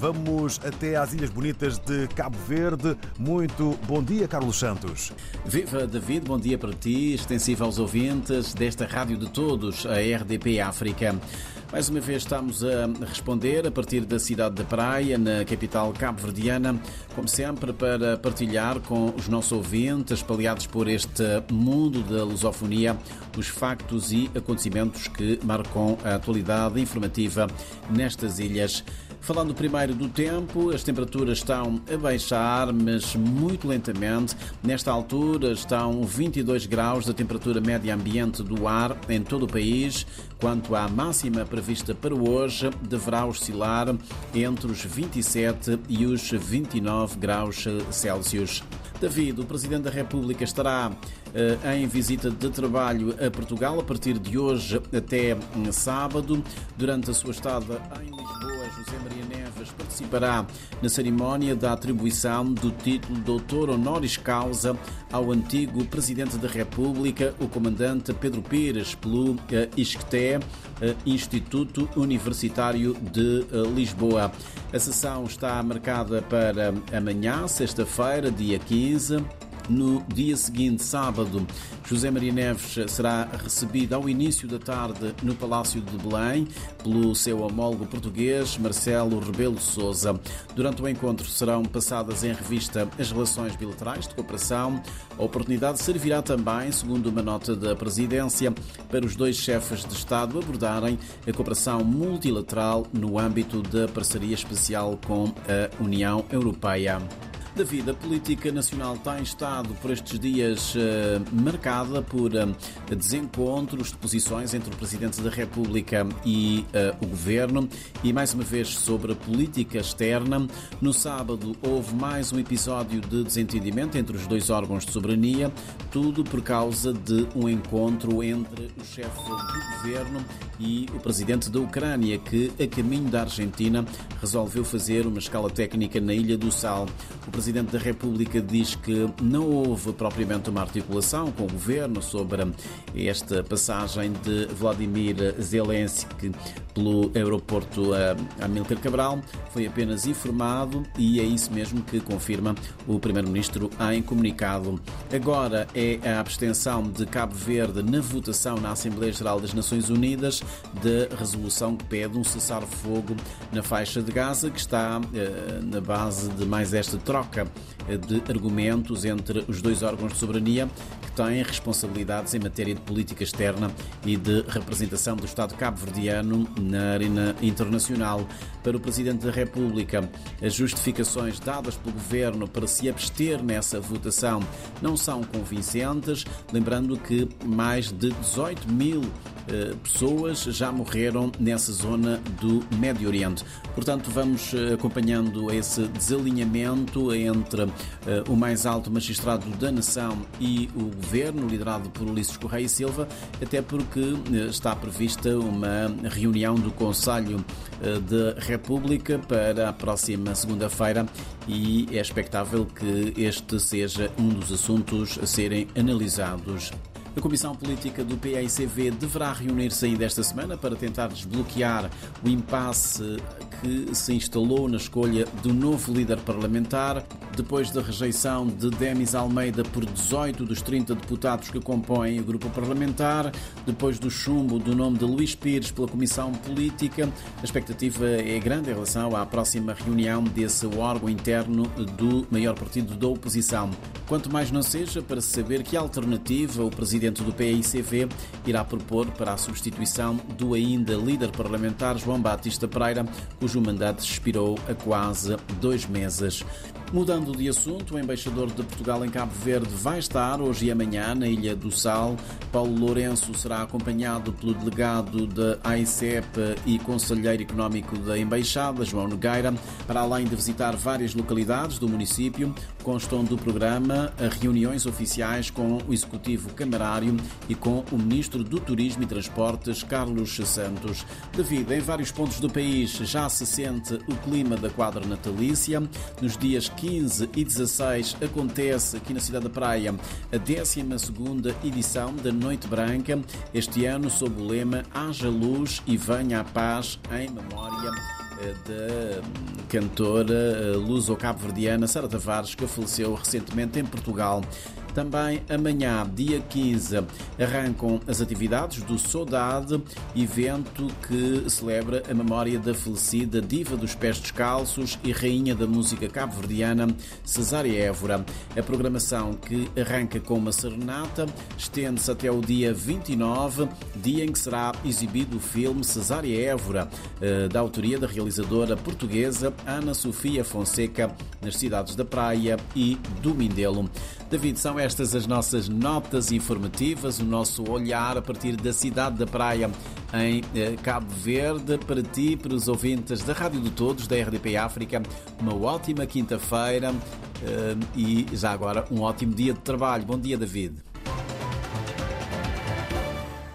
Vamos até às Ilhas Bonitas de Cabo Verde. Muito bom dia, Carlos Santos. Viva, David, bom dia para ti, extensivo aos ouvintes desta Rádio de Todos, a RDP África. Mais uma vez estamos a responder a partir da cidade da Praia, na capital cabo-verdiana, como sempre, para partilhar com os nossos ouvintes, espalhados por este mundo da lusofonia, os factos e acontecimentos que marcam a atualidade informativa nestas ilhas. Falando primeiro do tempo, as temperaturas estão a baixar, mas muito lentamente. Nesta altura estão 22 graus da temperatura média ambiente do ar em todo o país. Quanto à máxima prevista para hoje, deverá oscilar entre os 27 e os 29 graus Celsius. David, o Presidente da República estará uh, em visita de trabalho a Portugal a partir de hoje até sábado. Durante a sua estada em Lisboa, Participará na cerimónia da atribuição do título Doutor Honoris Causa ao antigo Presidente da República, o Comandante Pedro Pires, pelo uh, ISCTE, uh, Instituto Universitário de Lisboa. A sessão está marcada para amanhã, sexta-feira, dia 15. No dia seguinte, sábado, José Maria Neves será recebido ao início da tarde no Palácio de Belém pelo seu homólogo português Marcelo Rebelo Sousa. Durante o encontro serão passadas em revista as relações bilaterais de cooperação. A oportunidade servirá também, segundo uma nota da presidência, para os dois chefes de Estado abordarem a cooperação multilateral no âmbito da parceria especial com a União Europeia. David, a política nacional tem estado por estes dias uh, marcada por uh, desencontros de posições entre o Presidente da República e uh, o Governo e mais uma vez sobre a política externa. No sábado houve mais um episódio de desentendimento entre os dois órgãos de soberania, tudo por causa de um encontro entre o chefe do Governo e o Presidente da Ucrânia, que a caminho da Argentina resolveu fazer uma escala técnica na Ilha do Sal. O Presidente da República diz que não houve propriamente uma articulação com o governo sobre esta passagem de Vladimir Zelensky pelo aeroporto Amílcar Cabral. Foi apenas informado e é isso mesmo que confirma o Primeiro-Ministro em comunicado. Agora é a abstenção de Cabo Verde na votação na Assembleia Geral das Nações Unidas da resolução que pede um cessar-fogo na faixa de Gaza, que está eh, na base de mais esta troca troca de argumentos entre os dois órgãos de soberania que têm responsabilidades em matéria de política externa e de representação do Estado cabo-verdiano na arena internacional. Para o Presidente da República, as justificações dadas pelo Governo para se abster nessa votação não são convincentes, lembrando que mais de 18 mil eh, pessoas já morreram nessa zona do Médio Oriente. Portanto, vamos eh, acompanhando esse desalinhamento entre eh, o mais alto magistrado da nação e o governo, liderado por Ulisses Correia e Silva, até porque está prevista uma reunião do Conselho da República para a próxima segunda-feira e é expectável que este seja um dos assuntos a serem analisados a Comissão Política do PAICV deverá reunir-se ainda esta semana para tentar desbloquear o impasse que se instalou na escolha do novo líder parlamentar, depois da rejeição de Denis Almeida por 18 dos 30 deputados que compõem o grupo parlamentar, depois do chumbo do nome de Luís Pires pela Comissão Política. A expectativa é grande em relação à próxima reunião desse órgão interno do maior partido da oposição. Quanto mais não seja para saber que alternativa o presidente do PICV irá propor para a substituição do ainda líder parlamentar João Batista Pereira, cujo mandato expirou há quase dois meses. Mudando de assunto, o embaixador de Portugal em Cabo Verde vai estar hoje e amanhã na Ilha do Sal. Paulo Lourenço será acompanhado pelo delegado da AICEP e conselheiro económico da Embaixada, João Nogueira, para além de visitar várias localidades do município. Constam do programa reuniões oficiais com o executivo camarário e com o ministro do Turismo e Transportes, Carlos Santos. Devido em vários pontos do país já se sente o clima da quadra natalícia. Nos dias 15 e 16 acontece aqui na Cidade da Praia a 12 edição da Noite Branca, este ano sob o lema Haja Luz e Venha a Paz em memória da cantora luso-cabo-verdiana Sara Tavares, que faleceu recentemente em Portugal. Também amanhã, dia 15, arrancam as atividades do Saudade, evento que celebra a memória da falecida diva dos pés descalços e rainha da música cabo-verdiana, Cesária Évora. A programação que arranca com uma serenata estende-se até o dia 29, dia em que será exibido o filme Cesária Évora, eh, da autoria da realizadora portuguesa Ana Sofia Fonseca, nas cidades da Praia e do Mindelo. David, são estas as nossas notas informativas, o nosso olhar a partir da cidade da Praia em eh, Cabo Verde. Para ti, para os ouvintes da Rádio de Todos, da RDP África, uma ótima quinta-feira eh, e já agora um ótimo dia de trabalho. Bom dia, David.